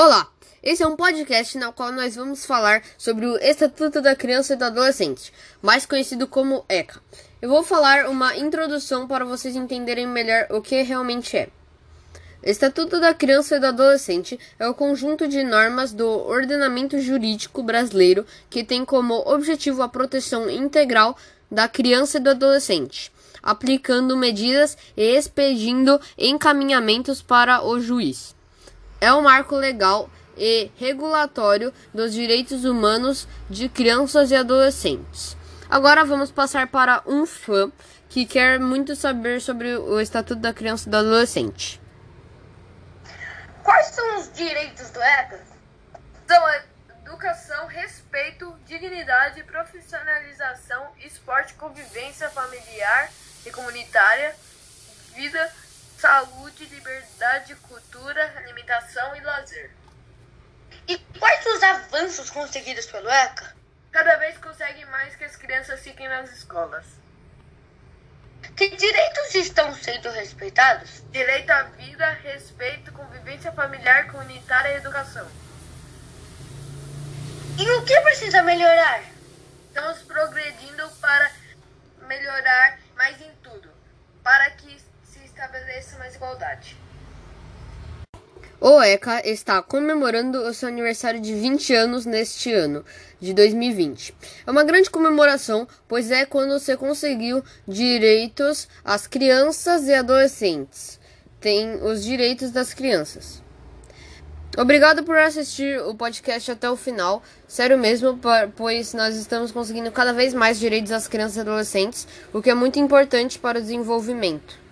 Olá, esse é um podcast no qual nós vamos falar sobre o Estatuto da Criança e do Adolescente, mais conhecido como ECA. Eu vou falar uma introdução para vocês entenderem melhor o que realmente é. Estatuto da Criança e do Adolescente é o conjunto de normas do ordenamento jurídico brasileiro que tem como objetivo a proteção integral da criança e do adolescente, aplicando medidas e expedindo encaminhamentos para o juiz é o marco legal e regulatório dos direitos humanos de crianças e adolescentes. Agora vamos passar para um fã que quer muito saber sobre o Estatuto da Criança e do Adolescente. Quais são os direitos do ECA? São educação, respeito, dignidade, profissionalização, esporte, convivência familiar e comunitária, vida saúde, liberdade, cultura, alimentação e lazer. E quais os avanços conseguidos pelo ECA? Cada vez consegue mais que as crianças fiquem nas escolas. Que direitos estão sendo respeitados? Direito à vida, respeito, convivência familiar, comunitária e educação. E o que precisa melhorar? Estamos progredindo para melhorar mais em tudo, para que estabeleça mais igualdade. O ECA está comemorando o seu aniversário de 20 anos neste ano, de 2020. É uma grande comemoração, pois é quando você conseguiu direitos às crianças e adolescentes. Tem os direitos das crianças. Obrigado por assistir o podcast até o final. Sério mesmo, pois nós estamos conseguindo cada vez mais direitos às crianças e adolescentes, o que é muito importante para o desenvolvimento.